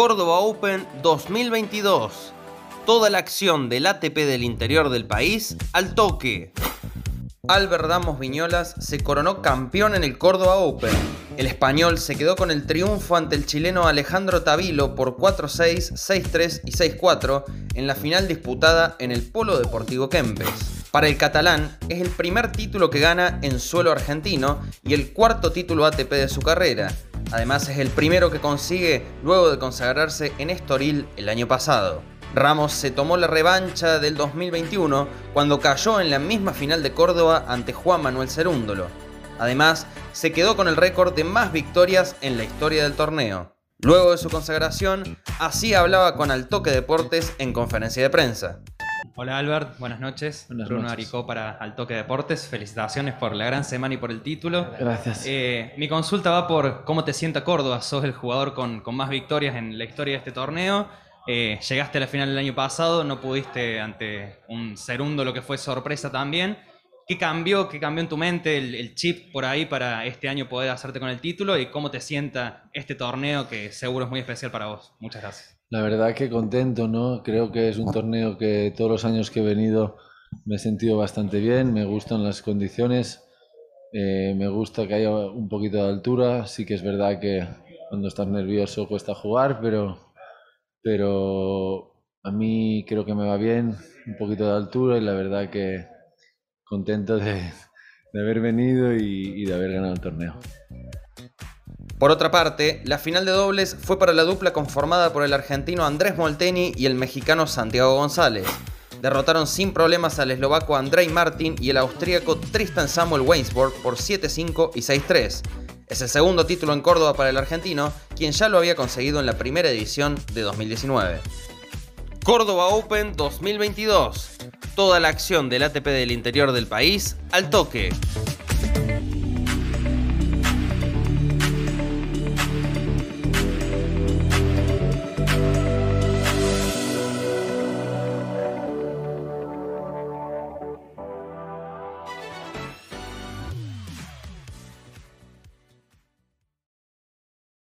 Córdoba Open 2022. Toda la acción del ATP del interior del país al toque. Albert Damos Viñolas se coronó campeón en el Córdoba Open. El español se quedó con el triunfo ante el chileno Alejandro Tavilo por 4-6, 6-3 y 6-4 en la final disputada en el Polo Deportivo Kempes. Para el catalán es el primer título que gana en suelo argentino y el cuarto título ATP de su carrera. Además es el primero que consigue luego de consagrarse en Estoril el año pasado. Ramos se tomó la revancha del 2021 cuando cayó en la misma final de Córdoba ante Juan Manuel Cerúndolo. Además, se quedó con el récord de más victorias en la historia del torneo. Luego de su consagración, así hablaba con Altoque Deportes en conferencia de prensa. Hola Albert, buenas noches. Bruno Aricó para Altoque Deportes. Felicitaciones por la gran semana y por el título. Gracias. Eh, mi consulta va por cómo te sienta Córdoba. Sos el jugador con, con más victorias en la historia de este torneo. Eh, llegaste a la final el año pasado, no pudiste ante un segundo, lo que fue sorpresa también. ¿Qué cambió? ¿Qué cambió en tu mente el, chip por ahí para este año poder hacerte con el título? ¿Y cómo te sienta este torneo que seguro es muy especial para vos? Muchas gracias. La verdad que contento, ¿no? Creo que es un torneo que todos los años que he venido me he sentido bastante bien, me gustan las condiciones, eh, me gusta que haya un poquito de altura, sí que es verdad que cuando estás nervioso cuesta jugar, pero pero a mí creo que me va bien, un poquito de altura y la verdad que contento de, haber venido y, y de haber ganado el torneo. Por otra parte, la final de dobles fue para la dupla conformada por el argentino Andrés Molteni y el mexicano Santiago González. Derrotaron sin problemas al eslovaco Andrei Martin y el austríaco Tristan Samuel Weinsborg por 7-5 y 6-3. Es el segundo título en Córdoba para el argentino, quien ya lo había conseguido en la primera edición de 2019. Córdoba Open 2022. Toda la acción del ATP del interior del país al toque.